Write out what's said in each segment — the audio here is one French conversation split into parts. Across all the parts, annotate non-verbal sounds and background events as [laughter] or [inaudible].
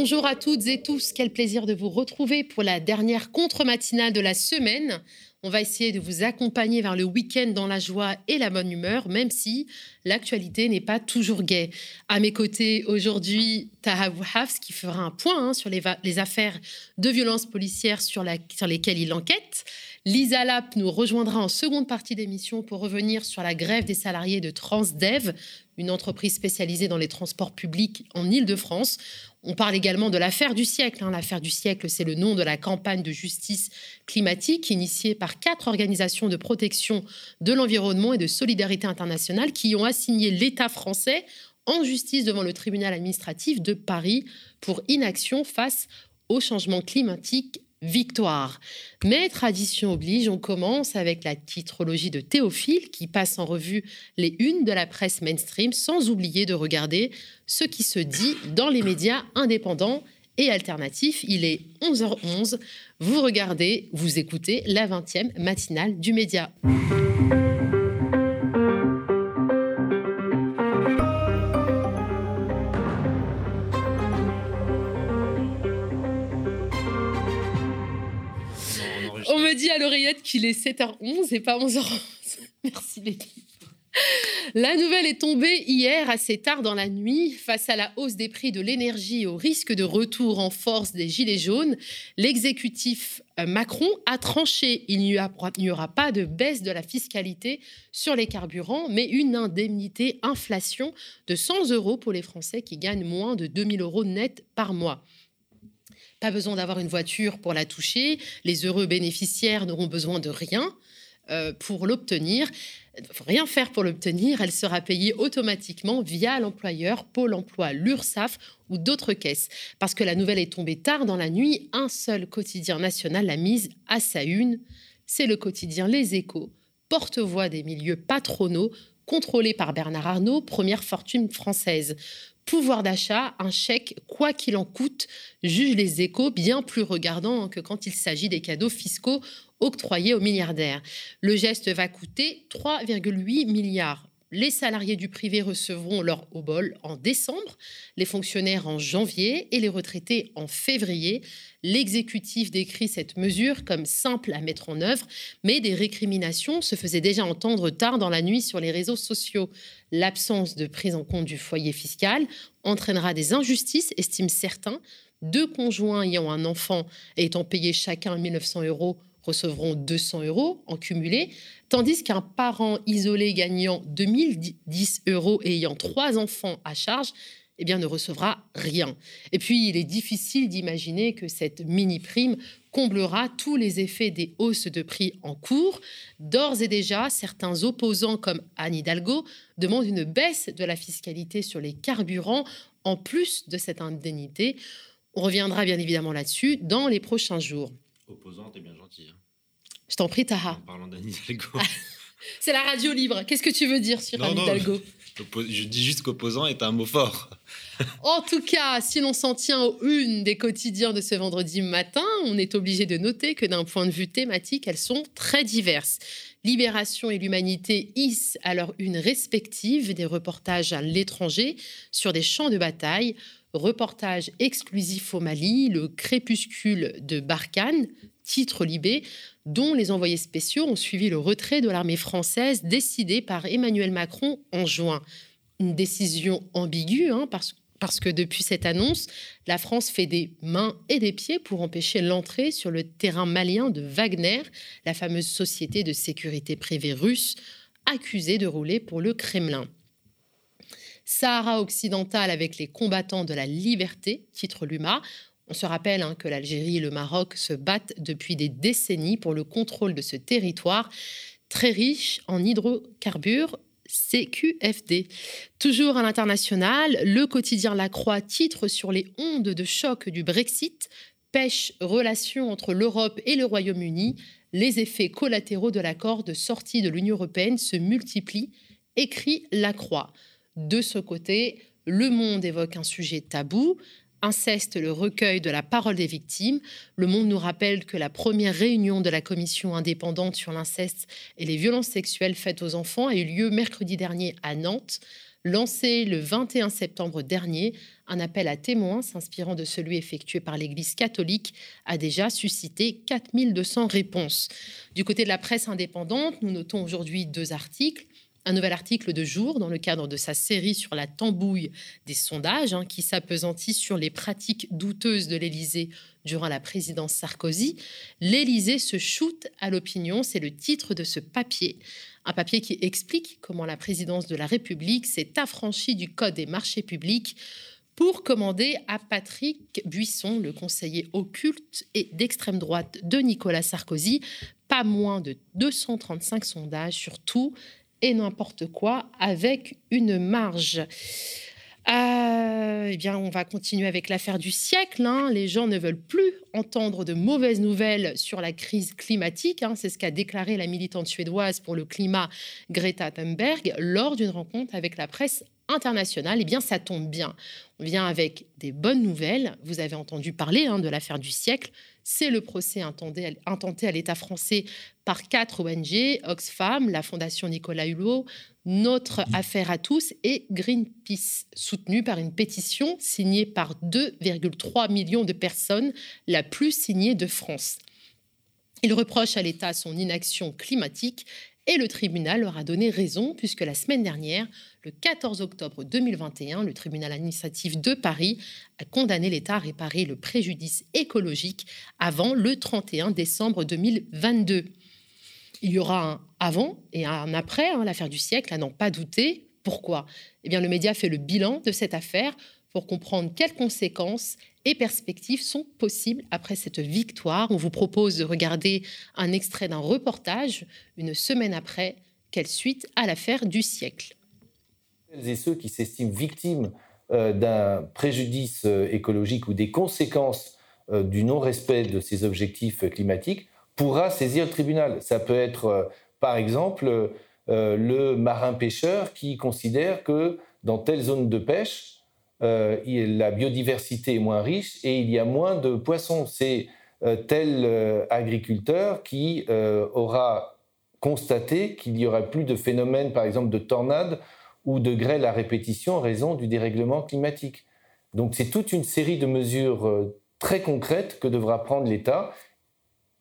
Bonjour à toutes et tous, quel plaisir de vous retrouver pour la dernière contre-matinale de la semaine. On va essayer de vous accompagner vers le week-end dans la joie et la bonne humeur, même si l'actualité n'est pas toujours gaie. À mes côtés aujourd'hui, Taha Hafs qui fera un point hein, sur les, affaires de violences policières sur, sur lesquelles il enquête. Lisa Lapp nous rejoindra en seconde partie d'émission pour revenir sur la grève des salariés de Transdev, une entreprise spécialisée dans les transports publics en Île-de-France. On parle également de l'affaire du siècle. Hein. L'affaire du siècle, c'est le nom de la campagne de justice climatique initiée par quatre organisations de protection de l'environnement et de solidarité internationale qui ont assigné l'État français en justice devant le tribunal administratif de Paris pour inaction face au changement climatique victoire. Mais tradition oblige, on commence avec la titrologie de Théophile qui passe en revue les unes de la presse mainstream sans oublier de regarder ce qui se dit dans les médias indépendants et alternatifs. Il est 11h11. Vous regardez, vous écoutez la 20e matinale du média. Qu'il est 7h11 et pas 11h11. [laughs] Merci Betty. La nouvelle est tombée hier assez tard dans la nuit. Face à la hausse des prix de l'énergie et au risque de retour en force des Gilets jaunes, l'exécutif euh, Macron a tranché. Il n'y aura pas de baisse de la fiscalité sur les carburants, mais une indemnité inflation de 100 euros pour les Français qui gagnent moins de 2000 euros net par mois. Pas besoin d'avoir une voiture pour la toucher. Les heureux bénéficiaires n'auront besoin de rien euh, pour l'obtenir. Rien faire pour l'obtenir, elle sera payée automatiquement via l'employeur, Pôle emploi, l'URSSAF ou d'autres caisses. Parce que la nouvelle est tombée tard dans la nuit, un seul quotidien national l'a mise à sa une. C'est le quotidien Les Échos, porte-voix des milieux patronaux, contrôlé par Bernard Arnault, première fortune française pouvoir d'achat, un chèque, quoi qu'il en coûte, juge les échos bien plus regardants que quand il s'agit des cadeaux fiscaux octroyés aux milliardaires. Le geste va coûter 3,8 milliards les salariés du privé recevront leur obol en décembre, les fonctionnaires en janvier et les retraités en février. L'exécutif décrit cette mesure comme simple à mettre en œuvre, mais des récriminations se faisaient déjà entendre tard dans la nuit sur les réseaux sociaux. L'absence de prise en compte du foyer fiscal entraînera des injustices, estiment certains. Deux conjoints ayant un enfant et étant payés chacun 1900 euros recevront 200 euros en cumulé, tandis qu'un parent isolé gagnant 2010 euros et ayant trois enfants à charge eh bien, ne recevra rien. Et puis, il est difficile d'imaginer que cette mini-prime comblera tous les effets des hausses de prix en cours. D'ores et déjà, certains opposants comme Anne Hidalgo demandent une baisse de la fiscalité sur les carburants en plus de cette indemnité. On reviendra bien évidemment là-dessus dans les prochains jours. Opposante et bien gentille. Hein. Je t'en prie, Taha. En parlant d'Anne Hidalgo. C'est la radio libre. Qu'est-ce que tu veux dire sur Anne Hidalgo Je dis juste qu'opposant est un mot fort. [laughs] en tout cas, si l'on s'en tient aux une des quotidiens de ce vendredi matin, on est obligé de noter que d'un point de vue thématique, elles sont très diverses. Libération et l'Humanité hissent alors une respective des reportages à l'étranger sur des champs de bataille. Reportage exclusif au Mali, le crépuscule de Barkhane, titre Libé, dont les envoyés spéciaux ont suivi le retrait de l'armée française décidé par Emmanuel Macron en juin. Une décision ambiguë, hein, parce, parce que depuis cette annonce, la France fait des mains et des pieds pour empêcher l'entrée sur le terrain malien de Wagner, la fameuse société de sécurité privée russe, accusée de rouler pour le Kremlin. Sahara occidental avec les combattants de la liberté, titre Luma, on se rappelle hein, que l'Algérie et le Maroc se battent depuis des décennies pour le contrôle de ce territoire très riche en hydrocarbures CQFD. Toujours à l'international, le quotidien La Croix titre sur les ondes de choc du Brexit, pêche relation entre l'Europe et le Royaume-Uni, les effets collatéraux de l'accord de sortie de l'Union européenne se multiplient, écrit La Croix. De ce côté, Le Monde évoque un sujet tabou, Inceste, le recueil de la parole des victimes. Le Monde nous rappelle que la première réunion de la commission indépendante sur l'inceste et les violences sexuelles faites aux enfants a eu lieu mercredi dernier à Nantes. Lancé le 21 septembre dernier, un appel à témoins s'inspirant de celui effectué par l'Église catholique a déjà suscité 4200 réponses. Du côté de la presse indépendante, nous notons aujourd'hui deux articles un nouvel article de jour dans le cadre de sa série sur la tambouille des sondages, hein, qui s'apesantit sur les pratiques douteuses de l'Élysée durant la présidence Sarkozy. L'Élysée se shoot à l'opinion, c'est le titre de ce papier. Un papier qui explique comment la présidence de la République s'est affranchie du Code des marchés publics pour commander à Patrick Buisson, le conseiller occulte et d'extrême droite de Nicolas Sarkozy, pas moins de 235 sondages sur tout et n'importe quoi avec une marge. Euh, eh bien, on va continuer avec l'affaire du siècle. Hein. Les gens ne veulent plus entendre de mauvaises nouvelles sur la crise climatique. Hein. C'est ce qu'a déclaré la militante suédoise pour le climat Greta Thunberg lors d'une rencontre avec la presse internationale. Eh bien, ça tombe bien. On vient avec des bonnes nouvelles. Vous avez entendu parler hein, de l'affaire du siècle. C'est le procès intenté à l'État français par quatre ONG, Oxfam, la Fondation Nicolas Hulot, Notre Affaire à tous et Greenpeace, soutenue par une pétition signée par 2,3 millions de personnes, la plus signée de France. Il reproche à l'État son inaction climatique et le tribunal leur a donné raison puisque la semaine dernière, le 14 octobre 2021, le tribunal administratif de Paris a condamné l'État à réparer le préjudice écologique avant le 31 décembre 2022. Il y aura un avant et un après, hein, l'affaire du siècle, à n'en pas douter. Pourquoi? Eh bien, le média fait le bilan de cette affaire pour comprendre quelles conséquences et perspectives sont possibles après cette victoire. On vous propose de regarder un extrait d'un reportage une semaine après. Quelle suite à l'affaire du siècle Celles et ceux qui s'estiment victimes euh, d'un préjudice euh, écologique ou des conséquences euh, du non-respect de ces objectifs climatiques pourra saisir le tribunal. Ça peut être, par exemple, le marin-pêcheur qui considère que dans telle zone de pêche, la biodiversité est moins riche et il y a moins de poissons. C'est tel agriculteur qui aura constaté qu'il y aurait plus de phénomènes, par exemple, de tornades ou de grêle à répétition en raison du dérèglement climatique. Donc c'est toute une série de mesures très concrètes que devra prendre l'État,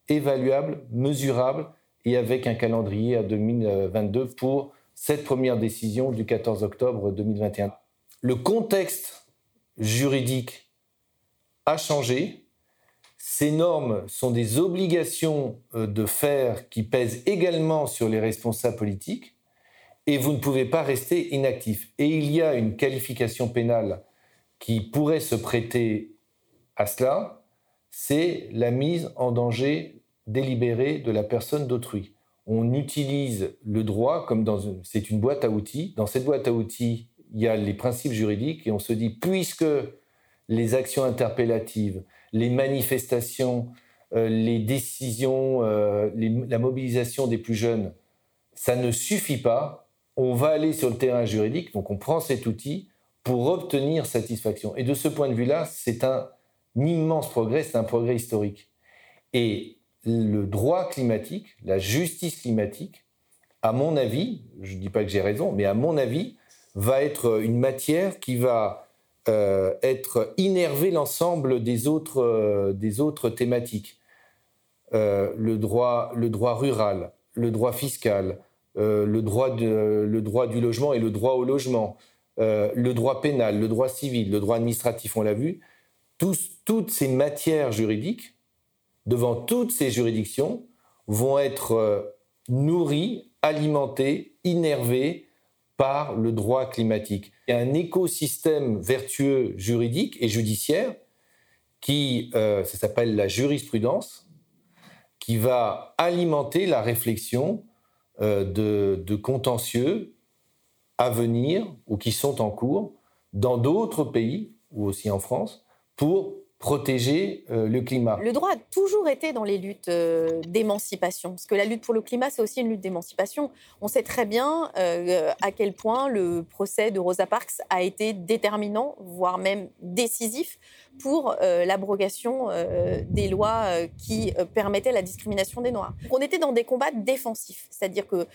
évaluables, mesurables et avec un calendrier à 2022 pour cette première décision du 14 octobre 2021 le contexte juridique a changé. Ces normes sont des obligations euh, de faire qui pèsent également sur les responsables politiques et vous ne pouvez pas rester inactif. Et il y a une qualification pénale qui pourrait se prêter à cela, c'est la mise en danger délibérée de la personne d'autrui. On utilise le droit comme dans une, c'est une boîte à outils. Dans cette boîte à outils, il y a les principes juridiques et on se dit, puisque les actions interpellatives, les manifestations, euh, les décisions, euh, la mobilisation des plus jeunes, ça ne suffit pas. On va aller sur le terrain juridique, donc on prend cet outil pour obtenir satisfaction. Et de ce point de vue-là, c'est un immense progrès, c'est un progrès historique. Et le droit climatique, la justice climatique, à mon avis, je ne dis pas que j'ai raison, mais à mon avis, va être une matière qui va euh, être innerver l'ensemble des autres, euh, des autres thématiques. Euh, le, droit, le droit rural, le droit fiscal, le, droit le droit du logement et le droit au logement, le droit pénal, le droit civil, le droit administratif, on l'a vu, toutes ces matières juridiques, devant toutes ces juridictions, vont être nourries, alimentées, innervées par le droit climatique. Il y a un écosystème vertueux juridique et judiciaire qui, euh, ça s'appelle la jurisprudence, qui va alimenter la réflexion euh, de, de contentieux à venir ou qui sont en cours dans d'autres pays ou aussi en France pour protéger euh, le climat. Le droit a toujours été dans les luttes euh, d'émancipation, parce que la lutte pour le climat, c'est aussi une lutte d'émancipation. On sait très bien euh, à quel point le procès de Rosa Parks a été déterminant, voire même décisif, pour euh, l'abrogation euh, des lois euh, qui permettaient la discrimination des Noirs. On était dans des combats défensifs, c'est-à-dire que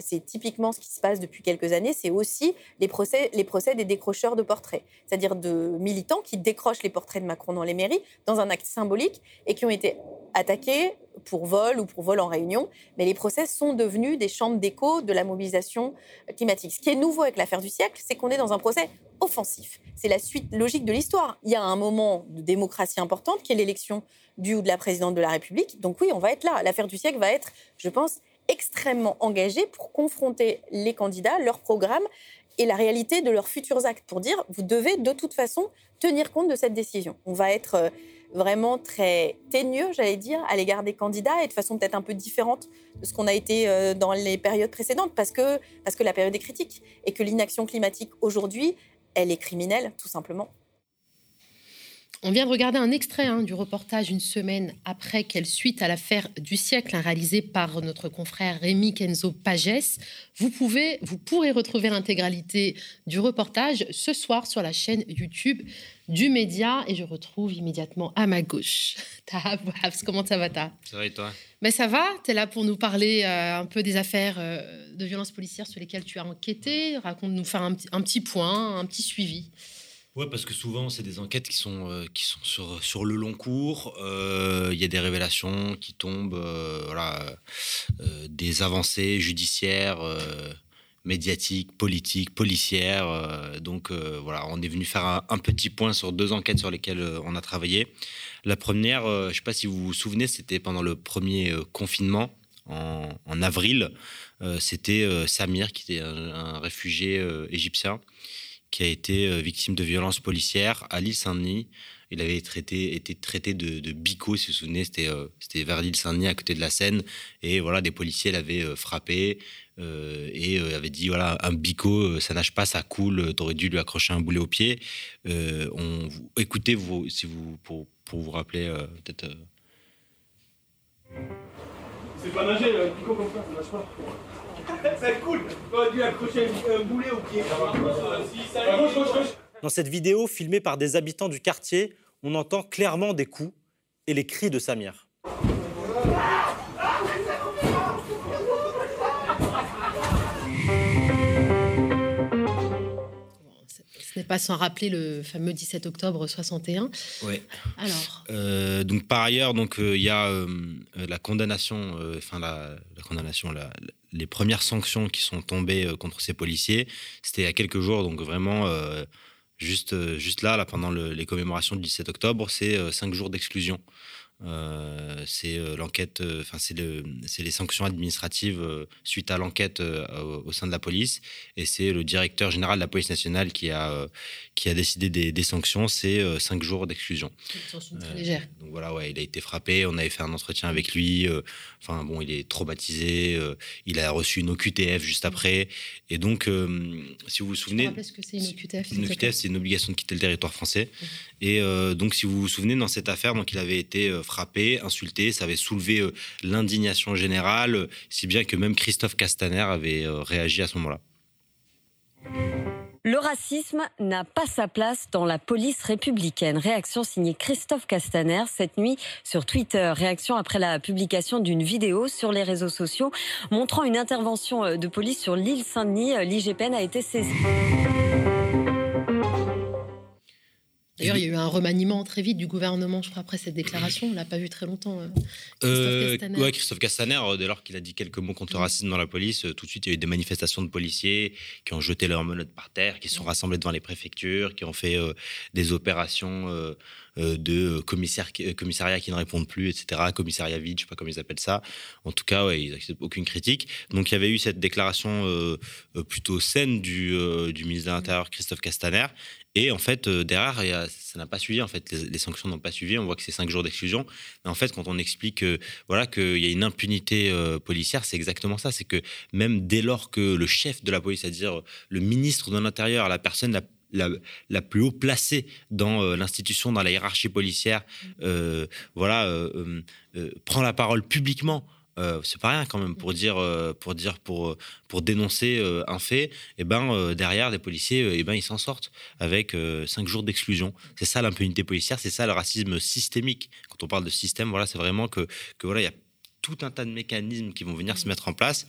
c'est typiquement ce qui se passe depuis quelques années, c'est aussi les procès, les procès des décrocheurs de portraits, c'est-à-dire de militants qui décrochent les portraits de Macron dans les mairies dans un acte symbolique et qui ont été attaqués pour vol ou pour vol en réunion, mais les procès sont devenus des chambres d'écho de la mobilisation climatique. Ce qui est nouveau avec l'affaire du siècle, c'est qu'on est dans un procès offensif. C'est la suite logique de l'histoire. Il y a un moment de démocratie importante qui est l'élection du ou de la présidente de la République. Donc oui, on va être là. L'affaire du siècle va être, je pense, extrêmement engagée pour confronter les candidats, leur programme et la réalité de leurs futurs actes pour dire vous devez de toute façon tenir compte de cette décision. On va être euh, vraiment très teigneux, j'allais dire, à l'égard des candidats et de façon peut-être un peu différente de ce qu'on a été euh, dans les périodes précédentes parce que, parce que la période est critique et que l'inaction climatique aujourd'hui, elle est criminelle, tout simplement. On vient de regarder un extrait hein, du reportage une semaine après quelle suite à l'affaire du siècle, hein, réalisé par notre confrère Rémi Kenzo Pages. Vous, pouvez, vous pourrez retrouver l'intégralité du reportage ce soir sur la chaîne YouTube du média et je retrouve immédiatement à ma gauche. [laughs] comment ça va, Ta Ça va et toi? Mais ça va, tu es là pour nous parler euh, un peu des affaires euh, de violences policières sur lesquelles tu as enquêté. Raconte-nous, faire un, un petit point, un petit suivi. Ouais, parce que souvent, c'est des enquêtes qui sont, euh, qui sont sur, sur le long cours. Il y a des révélations qui tombent, voilà, des avancées judiciaires, médiatiques, politiques, policières. donc, voilà, on est venu faire un, petit point sur deux enquêtes sur lesquelles on a travaillé. La première, je ne sais pas si vous vous souvenez, c'était pendant le premier confinement. En, avril, c'était Samir, qui était un réfugié égyptien, qui a été euh, victime de violences policières à l'île Saint-Denis. Il avait traité, été traité de, de bico, si vous vous souvenez, c'était euh, vers l'île Saint-Denis, à côté de la Seine. Et voilà, des policiers l'avaient euh, frappé et avaient dit voilà, un bico, ça nage pas, ça coule, t'aurais dû lui accrocher un boulet au pied. on, écoutez, vous, si vous, pour, pour vous rappeler, peut-être. C'est pas nager, un bico comme ça, ça nage pas. [laughs] Ça coule On dû accrocher un boulet au pied. Dans cette vidéo filmée par des habitants du quartier, on entend clairement des coups et les cris de Samir. Ce n'est pas sans rappeler le fameux 17 octobre 61. Oui. Alors. Euh, donc par ailleurs, donc euh, il y a euh, la condamnation, enfin la, condamnation, les premières sanctions qui sont tombées contre ces policiers. C'était il y a quelques jours, donc vraiment juste juste là, là pendant les commémorations du 17 octobre, c'est cinq jours d'exclusion. Euh, c'est euh, l'enquête, euh, enfin c'est le, les sanctions administratives suite à l'enquête au, sein de la police, et c'est le directeur général de la police nationale qui a qui a décidé des, sanctions. C'est cinq jours d'exclusion. donc voilà, ouais, il a été frappé. On avait fait un entretien avec lui. Enfin bon, il est traumatisé. il a reçu une OQTF juste après, et donc si vous vous souvenez, ce que c'est une OQTF Une OQTF, c'est une obligation de quitter le territoire français. Et donc si vous vous souvenez dans cette affaire, donc il avait été frappé, insulté, ça avait soulevé euh, l'indignation générale, euh, si bien que même Christophe Castaner avait euh, réagi à ce moment-là. Le racisme n'a pas sa place dans la police républicaine. Réaction signée Christophe Castaner cette nuit sur Twitter. Réaction après la publication d'une vidéo sur les réseaux sociaux montrant une intervention de police sur l'île Saint-Denis. L'IGPN a été saisie. D'ailleurs, il y a eu un remaniement très vite du gouvernement, je crois, après cette déclaration. On l'a pas vu très longtemps. Euh, Christophe euh, Castaner. Ouais, Christophe Castaner, euh, dès lors qu'il a dit quelques mots contre le racisme dans la police, tout de suite, il y a eu des manifestations de policiers qui ont jeté leurs menottes par terre, qui sont rassemblés devant les préfectures, qui ont fait des opérations de commissariat qui ne répondent plus, etc. Commissariat vide, je sais pas comment ils appellent ça. En tout cas, ouais, ils n'acceptent aucune critique. Donc, il y avait eu cette déclaration plutôt saine du, ministre de l'Intérieur, Christophe Castaner, et en fait, euh, derrière, ça n'a pas suivi. En fait, les, sanctions n'ont pas suivi. On voit que c'est cinq jours d'exclusion. Mais en fait, quand on explique voilà qu'il y a une impunité euh, policière, c'est exactement ça. C'est que même dès lors que le chef de la police, c'est-à-dire le ministre de l'Intérieur, la personne la la, plus haut placée dans euh, l'institution, dans la hiérarchie policière, voilà, prend la parole publiquement. Euh, c'est pas rien quand même pour dire, euh, pour dire, pour, pour dénoncer euh, un fait. Et eh ben derrière, les policiers, et eh ben ils s'en sortent avec cinq jours d'exclusion. C'est ça l'impunité policière, c'est ça le racisme systémique. Quand on parle de système, voilà, c'est vraiment que, que voilà, il y a tout un tas de mécanismes qui vont venir se mettre en place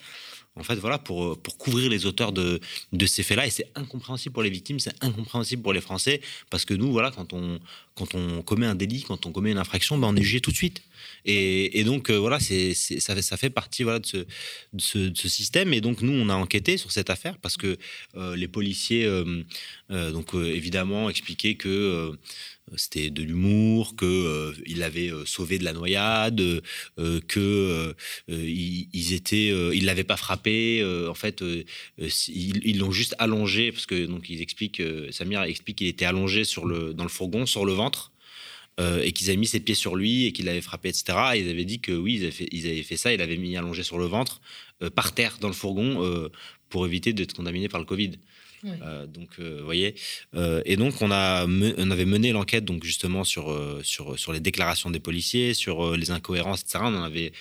en fait, voilà, pour, pour couvrir les auteurs de, de ces faits-là. Et c'est incompréhensible pour les victimes, c'est incompréhensible pour les Français, parce que nous, voilà, quand on, quand on commet un délit, quand on commet une infraction, ben, on est jugé tout de suite. Et, donc, euh, voilà, ça, fait, partie de, ce, système. Et donc, nous, on a enquêté sur cette affaire, parce que euh, les policiers, euh, donc, évidemment, expliquaient que c'était de l'humour, que euh, il avait euh, sauvé de la noyade, euh, que ils l'avaient pas frappé. en fait, ils l'ont juste allongé parce que donc ils expliquent, Samir explique qu'il était allongé sur le dans le fourgon sur le ventre. Et qu'ils avaient mis ses pieds sur lui et qu'il l'avait frappé, etc. Et ils avaient dit que oui, ils avaient fait, ils avaient fait ça, il avait mis allongé sur le ventre, par terre dans le fourgon, pour éviter d'être contaminé par le Covid. Euh, donc, euh, vous voyez. Euh, et donc, on, a on avait mené l'enquête donc justement sur, sur, sur les déclarations des policiers, sur les incohérences, etc. On en avait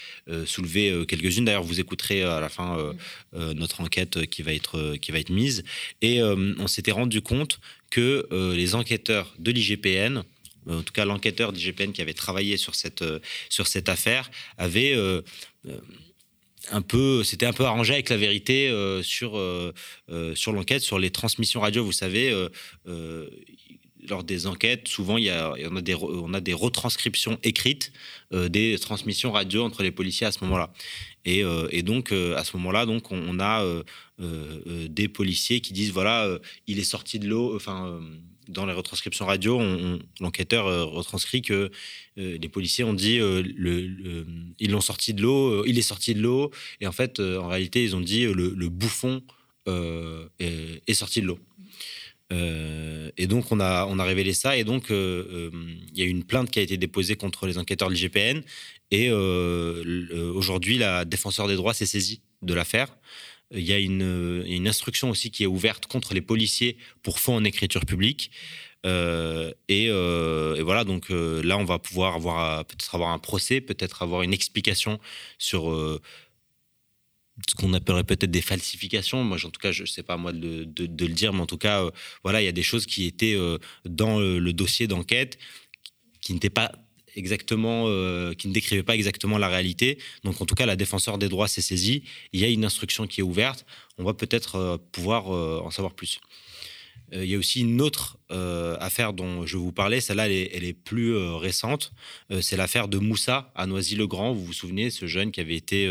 soulevé quelques-unes. D'ailleurs, vous écouterez à la fin notre enquête qui va être, qui va être mise. Et on s'était rendu compte que les enquêteurs de l'IGPN, en tout cas l'enquêteur d'IGPN qui avait travaillé sur cette, sur cette affaire, avait un peu, c'était un peu arrangé avec la vérité euh, sur, euh, euh, sur l'enquête, sur les transmissions radio. Vous savez, lors des enquêtes, souvent, il y a, on, a des, on a des retranscriptions écrites des transmissions radio entre les policiers à ce moment-là. Et, donc, à ce moment-là, donc, on, a des policiers qui disent voilà, il est sorti de l'eau, enfin dans les retranscriptions radio, l'enquêteur euh, retranscrit que euh, les policiers ont dit euh, le, ils l'ont sorti de l'eau, il est sorti de l'eau, et en fait, en réalité, ils ont dit le, bouffon est, sorti de l'eau. et donc, on a, on a révélé ça, et donc, il y a eu une plainte qui a été déposée contre les enquêteurs de l'IGPN, et aujourd'hui, la défenseur des droits s'est saisie de l'affaire. Il y a une, instruction aussi qui est ouverte contre les policiers pour faux en écriture publique. Euh, euh, et, voilà, donc euh, là, on va pouvoir avoir peut-être avoir un procès, peut-être avoir une explication sur ce qu'on appellerait peut-être des falsifications. Moi, en tout cas, je ne sais pas moi de, le dire, mais en tout cas, voilà, il y a des choses qui étaient dans le dossier d'enquête qui n'étaient pas exactement, euh, qui ne décrivait pas exactement la réalité. Donc, en tout cas, la défenseur des droits s'est saisie. Il y a une instruction qui est ouverte. On va peut-être euh, pouvoir euh, en savoir plus. Il y a aussi une autre affaire dont je vous parlais. Celle-là, elle, est plus récente. c'est l'affaire de Moussa à Noisy-le-Grand. Vous vous souvenez, ce jeune qui avait été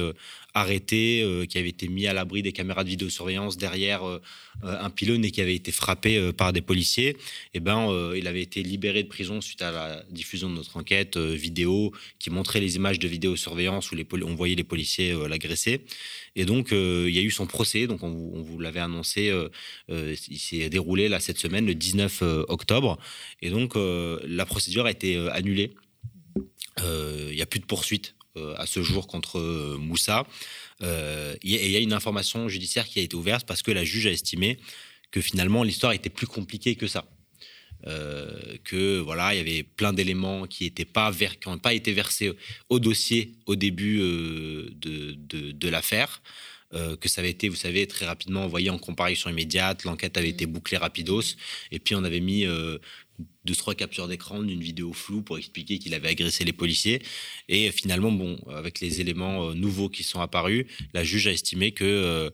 arrêté, euh, qui avait été mis à l'abri des caméras de vidéosurveillance derrière euh, euh, un pylône et qui avait été frappé par des policiers, eh ben, il avait été libéré de prison suite à la diffusion de notre enquête vidéo qui montrait les images de vidéosurveillance où les on voyait les policiers l'agresser. Et donc, il y a eu son procès, donc on vous, l'avait annoncé, il s'est déroulé là cette semaine, le 19 octobre. Et donc, la procédure a été annulée. Il n'y a plus de poursuite euh, à ce jour contre euh, Moussa. Euh, il y a une information judiciaire qui a été ouverte parce que la juge a estimé que finalement l'histoire était plus compliquée que ça. que voilà, il y avait plein d'éléments qui n'étaient pas qui n'ont pas été versés au dossier au début de, l'affaire. Que ça avait été, vous savez, très rapidement envoyé en comparution immédiate, l'enquête avait été bouclée rapidos, et puis on avait mis deux, trois captures d'écran d'une vidéo floue pour expliquer qu'il avait agressé les policiers. Et finalement, bon, avec les éléments euh, nouveaux qui sont apparus, la juge a estimé que, euh,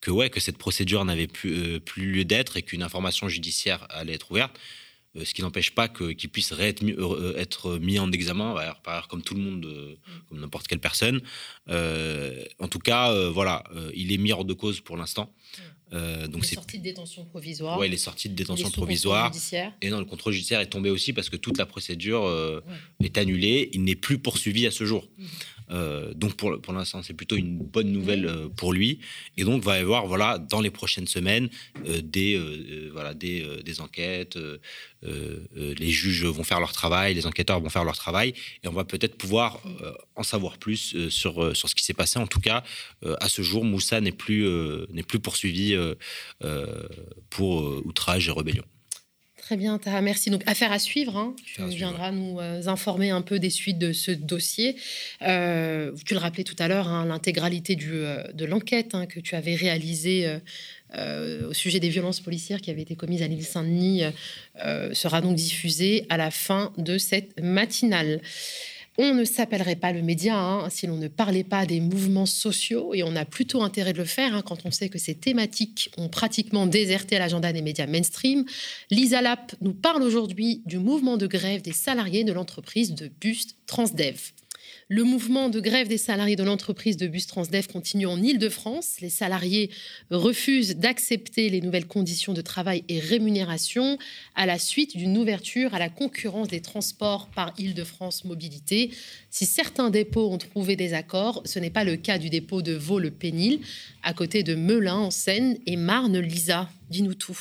que, ouais, que cette procédure n'avait plus, euh, plus lieu d'être et qu'une information judiciaire allait être ouverte. Ce qui n'empêche pas qu'il puisse être mis, être mis en examen, par comme tout le monde, comme n'importe quelle personne. en tout cas, voilà, il est mis hors de cause pour l'instant. Euh, donc il est sorti de détention provisoire. Oui, il est sorti de détention provisoire. Et non, le contrôle judiciaire est tombé aussi parce que toute la procédure euh, est annulée. Il n'est plus poursuivi à ce jour. Mmh. Euh, donc pour, pour l'instant, c'est plutôt une bonne nouvelle euh, pour lui. Et donc, va y avoir voilà, dans les prochaines semaines euh, des, voilà, des, des enquêtes. les juges vont faire leur travail, les enquêteurs vont faire leur travail. Et on va peut-être pouvoir en savoir plus sur, sur ce qui s'est passé. En tout cas, à ce jour, Moussa n'est plus, n'est plus poursuivi pour outrage et rébellion. Très bien, Taha, merci. Donc, affaire à suivre. hein. Tu viendras nous euh, informer un peu des suites de ce dossier. Euh, tu le rappelais tout à l'heure, hein, l'intégralité euh, de l'enquête hein, que tu avais réalisée au sujet des violences policières qui avaient été commises à l'île Saint-Denis sera donc diffusée à la fin de cette matinale. On ne s'appellerait pas le média hein, si l'on ne parlait pas des mouvements sociaux et on a plutôt intérêt de le faire hein, quand on sait que ces thématiques ont pratiquement déserté l'agenda des médias mainstream. Lisa Lapp nous parle aujourd'hui du mouvement de grève des salariés de l'entreprise de Bus Transdev. Le mouvement de grève des salariés de l'entreprise de Bus Transdev continue en Île-de-France. Les salariés refusent d'accepter les nouvelles conditions de travail et rémunération à la suite d'une ouverture à la concurrence des transports par Île-de-France Mobilité. Si certains dépôts ont trouvé des accords, ce n'est pas le cas du dépôt de Vaux-le-Pénil, à côté de Melun en Seine et Marne-Lisa. Dis-nous tout.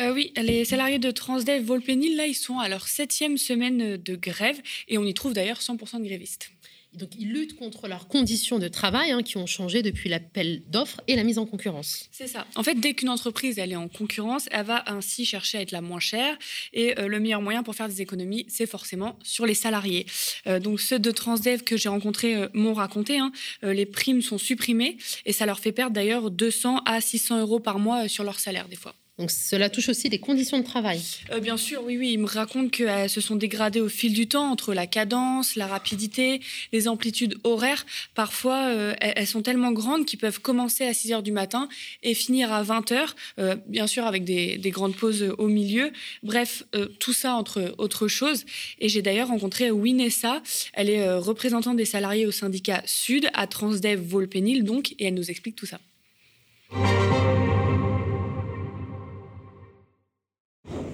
Euh, oui, les salariés de Transdev Volpénil, là, ils sont à leur septième semaine de grève et on y trouve d'ailleurs 100% de grévistes. Donc, ils luttent contre leurs conditions de travail hein, qui ont changé depuis l'appel d'offres et la mise en concurrence. C'est ça. En fait, dès qu'une entreprise elle est en concurrence, elle va ainsi chercher à être la moins chère. Et euh, le meilleur moyen pour faire des économies, c'est forcément sur les salariés. Euh, donc ceux de Transdev que j'ai rencontrés euh, m'ont raconté, hein, euh, les primes sont supprimées et ça leur fait perdre d'ailleurs 200 à 600 euros par mois euh, sur leur salaire des fois. Donc, cela touche aussi les conditions de travail. Euh, bien sûr, oui, oui. Ils me racontent qu'elles se sont dégradées au fil du temps entre la cadence, la rapidité, les amplitudes horaires. Parfois, euh, elles, sont tellement grandes qu'ils peuvent commencer à 6 heures du matin et finir à 20 heures, euh, bien sûr avec des, des grandes pauses au milieu. Bref, euh, tout ça entre autres choses. Et j'ai d'ailleurs rencontré Winessa. Elle est euh, représentante des salariés au syndicat Sud à Transdev Volpénil, donc, et elle nous explique tout ça.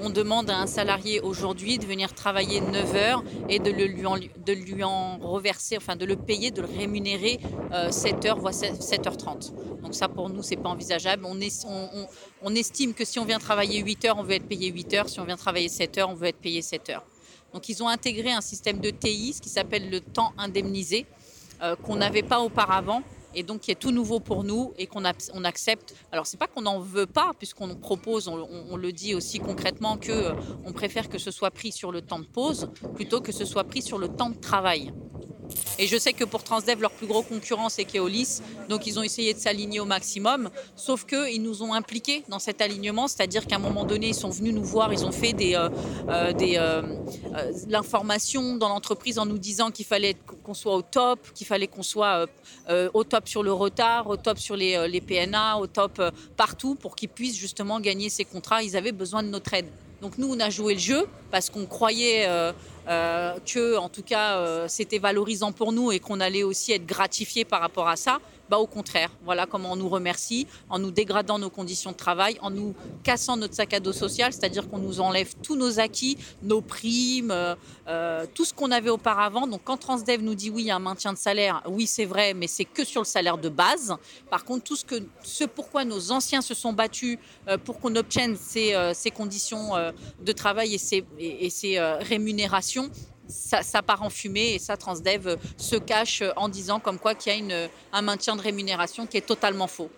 On demande à un salarié aujourd'hui de venir travailler 9 heures et de, le lui, en, de lui en reverser, enfin de le payer, de le rémunérer euh, 7 heures, voire 7h30. Donc ça pour nous, c'est pas envisageable. On, est, on, on, on estime que si on vient travailler 8 heures, on veut être payé 8 heures. Si on vient travailler 7 heures, on veut être payé 7 heures. Donc ils ont intégré un système de TI, ce qui s'appelle le temps indemnisé, euh, qu'on n'avait pas auparavant et donc qui est tout nouveau pour nous et qu'on on accepte. Alors c'est pas qu'on n'en veut pas, puisqu'on propose, on, on, on, le dit aussi concrètement, que euh, on préfère que ce soit pris sur le temps de pause plutôt que ce soit pris sur le temps de travail. Et je sais que pour Transdev, leur plus gros concurrent, c'est Keolis. Donc, ils ont essayé de s'aligner au maximum. Sauf qu'ils nous ont impliqués dans cet alignement. C'est-à-dire qu'à un moment donné, ils sont venus nous voir. Ils ont fait des, euh, euh, des, l'information dans l'entreprise en nous disant qu'il fallait qu'on soit au top, qu'il fallait qu'on soit au top sur le retard, au top sur les, les PNA, au top partout pour qu'ils puissent justement gagner ces contrats. Ils avaient besoin de notre aide. Donc, nous, on a joué le jeu parce qu'on croyait euh, que, en tout cas, euh, c'était valorisant pour nous et qu'on allait aussi être gratifié par rapport à ça. Bah, au contraire, voilà comment on nous remercie en nous dégradant nos conditions de travail, en nous cassant notre sac à dos social, c'est-à-dire qu'on nous enlève tous nos acquis, nos primes, euh, euh, tout ce qu'on avait auparavant. Donc quand Transdev nous dit oui, il y a un maintien de salaire, oui c'est vrai, mais c'est que sur le salaire de base. Par contre, tout ce, que, ce pourquoi nos anciens se sont battus pour qu'on obtienne ces, ces conditions de travail et ces, euh, ça, part en fumée et ça, Transdev se cache en disant comme quoi qu'il y a une, un maintien de rémunération qui est totalement faux.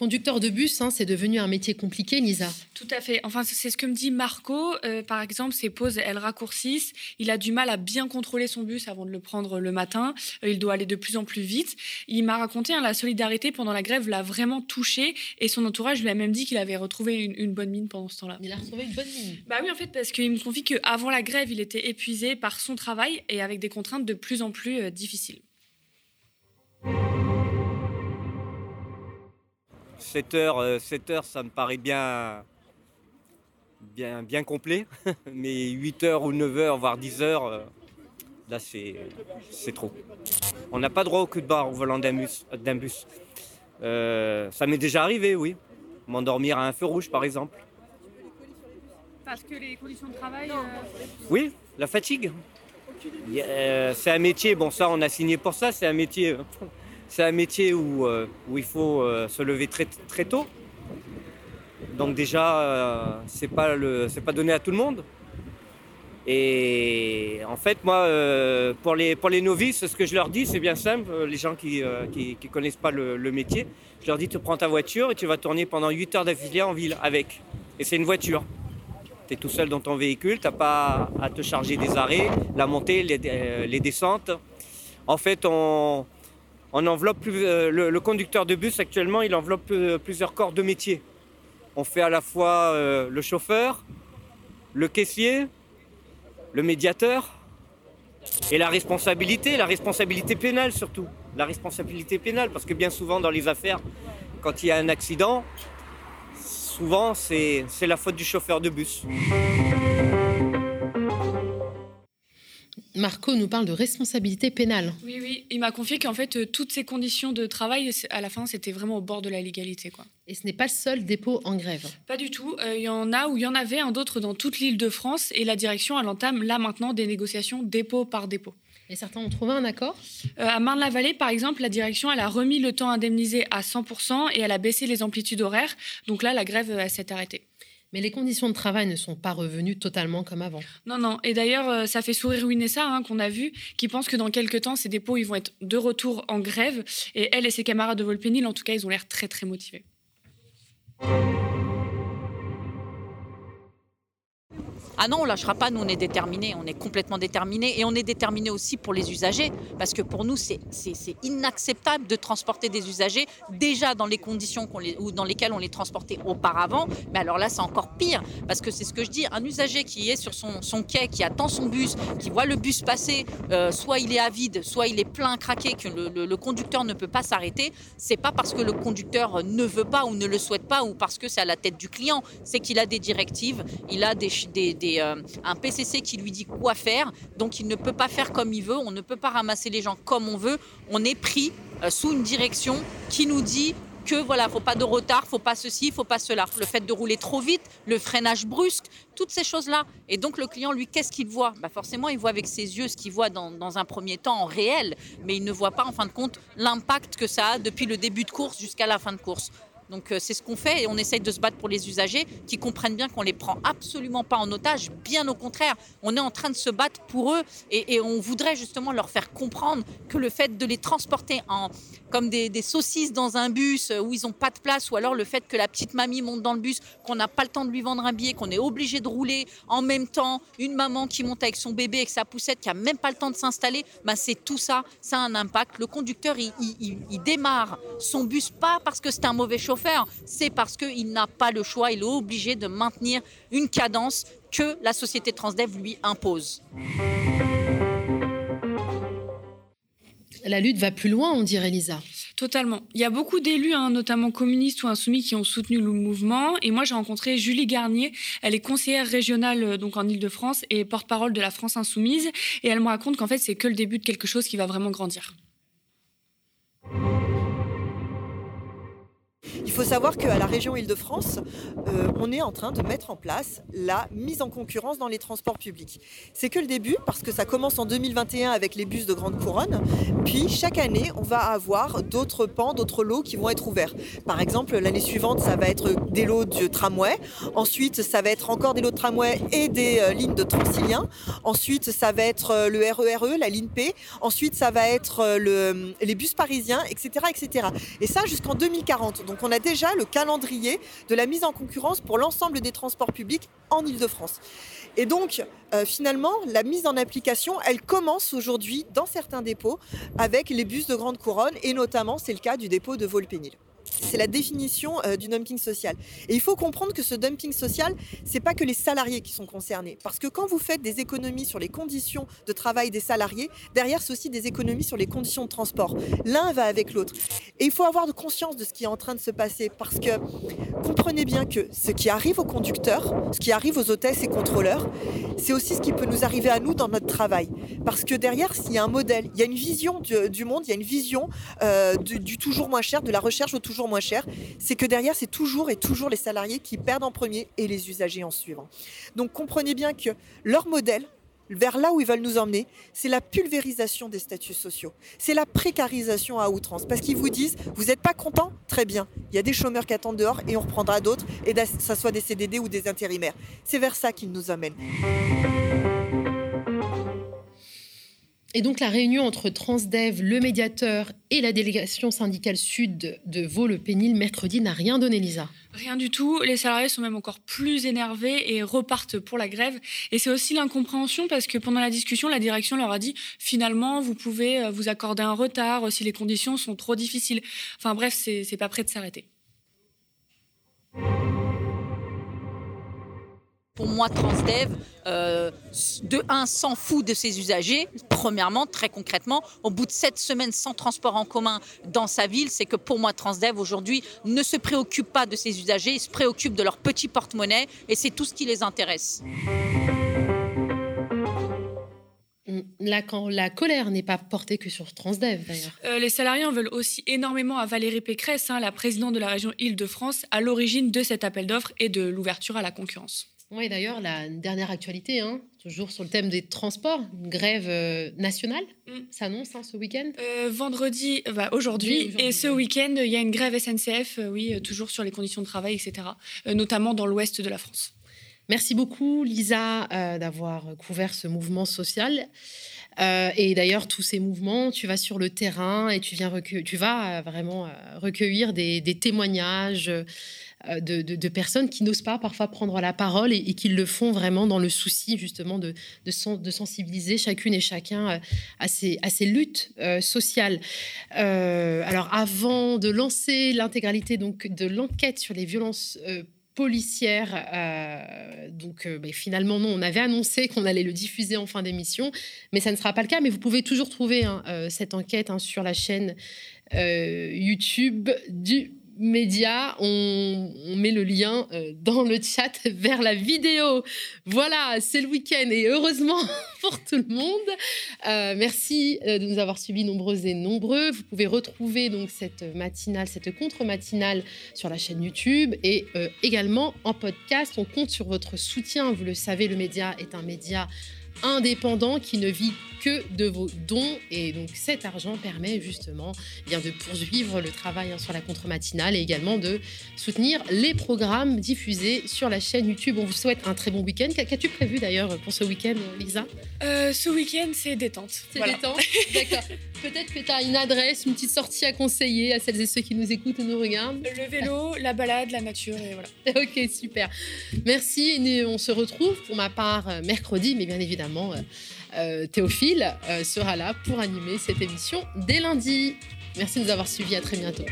Conducteur de bus, hein, c'est devenu un métier compliqué, Lisa. Tout à fait. Enfin, c'est ce que me dit Marco. Euh, par exemple, ses pauses, elles raccourcissent. Il a du mal à bien contrôler son bus avant de le prendre le matin. Euh, il doit aller de plus en plus vite. Il m'a raconté, hein, la solidarité pendant la grève l'a vraiment touché. Et son entourage lui a même dit qu'il avait retrouvé une, une, bonne mine pendant ce temps-là. Il a retrouvé une bonne mine Bah oui, en fait, parce qu'il me confie qu'avant la grève, il était épuisé par son travail et avec des contraintes de plus en plus euh, difficiles. 7 heures, euh, 7 heures, ça me paraît bien, bien, bien complet. [laughs] Mais 8 heures ou 9 heures, voire 10 heures, euh, là, c'est, c'est trop. On n'a pas droit au cul de barre au volant d'un bus. D'un bus. Euh, ça m'est déjà arrivé, oui. M'endormir à un feu rouge, par exemple. Parce que les conditions de travail. Euh... Oui, la fatigue. Euh, c'est un métier, bon, ça, on a signé pour ça, c'est un métier. C'est un métier où, euh, il faut euh, se lever très, très tôt. Donc déjà, euh, c'est pas c'est pas donné à tout le monde. Et en fait, moi, pour, les, pour les novices, ce que je leur dis, c'est bien simple. Les gens qui ne connaissent pas le, métier, je leur dis tu prends ta voiture et tu vas tourner pendant 8 heures d'affilée en ville avec. Et c'est une voiture. Tu es tout seul dans ton véhicule, tu n'as pas à te charger des arrêts, la montée, les, les descentes. En fait, on, on enveloppe euh, le, conducteur de bus actuellement, il enveloppe euh, plusieurs corps de métier. On fait à la fois euh, le chauffeur, le caissier, le médiateur et la responsabilité, la responsabilité pénale surtout. La responsabilité pénale, parce que bien souvent dans les affaires, quand il y a un accident, souvent c'est la faute du chauffeur de bus. Marco nous parle de responsabilité pénale. Oui, oui. Il m'a confié qu'en fait, euh, toutes ces conditions de travail, à la fin, c'était vraiment au bord de la légalité. Quoi. Et ce n'est pas le seul dépôt en grève Pas du tout. Euh, il y en a ou il y en avait un d'autre dans toute l'île de France et la direction, elle entame là maintenant des négociations dépôt par dépôt. Et certains ont trouvé un accord? Euh, À Marne-la-Vallée, par exemple, la direction, elle a remis le temps indemnisé à 100% et elle a baissé les amplitudes horaires. Donc là, la grève s'est arrêtée. Mais les conditions de travail ne sont pas revenues totalement comme avant. Non, non. Et d'ailleurs, euh, ça fait sourire Winessa, hein, qu'on a vu, qui pense que dans quelques temps, ces dépôts ils vont être de retour en grève. Et elle et ses camarades de Volpénil, en tout cas, ils ont l'air très, très motivés. Ah non, on lâchera pas, nous on est déterminés, on est complètement déterminés et on est déterminés aussi pour les usagers parce que pour nous c'est inacceptable de transporter des usagers déjà dans les conditions ou dans lesquelles on les transportait auparavant, mais alors là c'est encore pire parce que c'est ce que je dis, un usager qui est sur son, quai, qui attend son bus, qui voit le bus passer, euh, soit il est avide, soit il est plein craqué, que le, conducteur ne peut pas s'arrêter, c'est pas parce que le conducteur ne veut pas ou ne le souhaite pas ou parce que c'est à la tête du client, c'est qu'il a des directives, il a des euh, un PCC qui lui dit quoi faire. Donc il ne peut pas faire comme il veut. On ne peut pas ramasser les gens comme on veut. On est pris euh, sous une direction qui nous dit que voilà, faut pas de retard, faut pas ceci, faut pas cela. Le fait de rouler trop vite, le freinage brusque, toutes ces choses-là. Et donc le client, lui, qu'est-ce qu'il voit? Bah Forcément, il voit avec ses yeux ce qu'il voit dans, dans, un premier temps en réel, mais il ne voit pas en fin de compte l'impact que ça a depuis le début de course jusqu'à la fin de course. Donc euh, c'est ce qu'on fait et on essaye de se battre pour les usagers qui comprennent bien qu'on les prend absolument pas en otage, bien au contraire, on est en train de se battre pour eux et, on voudrait justement leur faire comprendre que le fait de les transporter en, comme des, saucisses dans un bus où ils n'ont pas de place ou alors le fait que la petite mamie monte dans le bus, qu'on n'a pas le temps de lui vendre un billet, qu'on est obligé de rouler en même temps, une maman qui monte avec son bébé, avec sa poussette, qui a même pas le temps de s'installer, bah c'est tout ça, ça a un impact. Le conducteur, il démarre son bus pas parce que c'est un mauvais chauffeur, c'est parce qu'il n'a pas le choix, il est obligé de maintenir une cadence que la société Transdev lui impose. La lutte va plus loin, on dirait Lisa. Totalement. Il y a beaucoup d'élus, hein, notamment communistes ou insoumis, qui ont soutenu le mouvement. Et moi, j'ai rencontré Julie Garnier. Elle est conseillère régionale euh, donc en Ile-de-France et porte-parole de la France insoumise. Et elle me raconte qu'en fait, c'est que le début de quelque chose qui va vraiment grandir. Il faut savoir qu'à la région Île-de-France, euh, on est en train de mettre en place la mise en concurrence dans les transports publics. C'est que le début, parce que ça commence en 2021 avec les bus de grande couronne. Puis chaque année, on va avoir d'autres pans, d'autres lots qui vont être ouverts. Par exemple, l'année suivante, ça va être des lots de tramway. Ensuite, ça va être encore des lots de tramway et des euh, lignes de Transilien. Ensuite, ça va être euh, le RERE, e, la ligne P. Ensuite, ça va être le, les bus parisiens, etc., etc. Et ça jusqu'en 2040. Donc on a déjà le calendrier de la mise en concurrence pour l'ensemble des transports publics en Ile-de-France. Et donc, euh, finalement, la mise en application, elle commence aujourd'hui dans certains dépôts avec les bus de grande couronne, et notamment, c'est le cas du dépôt de Volpénil. C'est la définition euh, du dumping social. Et il faut comprendre que ce dumping social, c'est pas que les salariés qui sont concernés. Parce que quand vous faites des économies sur les conditions de travail des salariés, derrière, c'est aussi des économies sur les conditions de transport. L'un va avec l'autre. Et il faut avoir conscience de ce qui est en train de se passer. Parce que comprenez bien que ce qui arrive aux conducteurs, ce qui arrive aux hôtesses et contrôleurs, c'est aussi ce qui peut nous arriver à nous dans notre travail. Parce que derrière, s'il y a un modèle, il y a une vision du, monde, il y a une vision euh, du, du toujours moins cher, de la recherche au toujours moins cher, c'est que derrière, c'est toujours et toujours les salariés qui perdent en premier et les usagers en suivant. Donc comprenez bien que leur modèle, vers là où ils veulent nous emmener, c'est la pulvérisation des statuts sociaux. C'est la précarisation à outrance. Parce qu'ils vous disent, vous n'êtes pas content Très bien. Il y a des chômeurs qui attendent dehors et on reprendra d'autres, et que ce soit des CDD ou des intérimaires. C'est vers ça qu'ils nous amènent. Et donc la réunion entre Transdev, le médiateur et la délégation syndicale sud de Vaud-le-Pénil mercredi n'a rien donné, Lisa. Rien du tout. Les salariés sont même encore plus énervés et repartent pour la grève. Et c'est aussi l'incompréhension parce que pendant la discussion, la direction leur a dit finalement, vous pouvez euh, vous accorder un retard si les conditions sont trop difficiles. Enfin bref, c'est pas prêt de s'arrêter. Pour moi, Transdev, euh, de un, s'en fout de ses usagers. Premièrement, très concrètement, au bout de sept semaines sans transport en commun dans sa ville, c'est que pour moi, Transdev aujourd'hui ne se préoccupe pas de ses usagers, il se préoccupe de leur petit porte-monnaie et c'est tout ce qui les intéresse. La, la colère n'est pas portée que sur Transdev, d'ailleurs. Euh, les salariés en veulent aussi énormément à Valérie Pécresse, hein, la présidente de la région Île-de-France, à l'origine de cet appel d'offres et de l'ouverture à la concurrence. Oui, d'ailleurs, la dernière actualité, hein, toujours sur le thème des transports, une grève euh, nationale Mm. s'annonce hein, ce week-end. Euh, vendredi, bah, aujourd'hui, Oui, et ce week-end, il y a une grève SNCF, euh, oui, toujours sur les conditions de travail, etc., notamment dans l'ouest de la France. Merci beaucoup, Lisa, d'avoir couvert ce mouvement social. Et d'ailleurs, tous ces mouvements, tu vas sur le terrain et tu, viens tu vas vraiment recueillir des, des témoignages de, de- personnes qui n'osent pas parfois prendre la parole et, qui le font vraiment dans le souci justement de, de, sen- de sensibiliser chacune et chacun euh, à ces, luttes euh, sociales. Euh, alors, avant de lancer l'intégralité donc de l'enquête sur les violences euh, policières, euh, donc euh, ben, finalement non, on avait annoncé qu'on allait le diffuser en fin d'émission, mais ça ne sera pas le cas. Mais vous pouvez toujours trouver hein, euh, cette enquête hein, sur la chaîne euh, YouTube du média. On, met le lien euh, dans le chat [laughs] vers la vidéo. Voilà, c'est le week-end et heureusement [laughs] pour tout le monde. Euh, merci euh, de nous avoir suivis nombreuses et nombreux. Vous pouvez retrouver donc cette matinale, cette contre-matinale sur la chaîne YouTube et également en podcast. On compte sur votre soutien. Vous le savez, le média est un média indépendant qui ne vit que de vos dons et donc cet argent permet justement eh bien, de poursuivre le travail hein, sur la contre-matinale et également de soutenir les programmes diffusés sur la chaîne YouTube. On vous souhaite un très bon week-end. Qu'a- Qu'as-tu prévu d'ailleurs pour ce week-end, Lisa? Euh, ce week-end, c'est détente. C'est Voilà. détente D'accord. [laughs] Peut-être que tu as une adresse, une petite sortie à conseiller à celles et ceux qui nous écoutent et nous regardent. Le vélo, la balade, la nature, et voilà. [laughs] Ok, super. Merci. Et on se retrouve pour ma part euh, mercredi, mais bien évidemment, euh, Théophile euh, sera là pour animer cette émission dès lundi. Merci de nous avoir suivis. À très bientôt.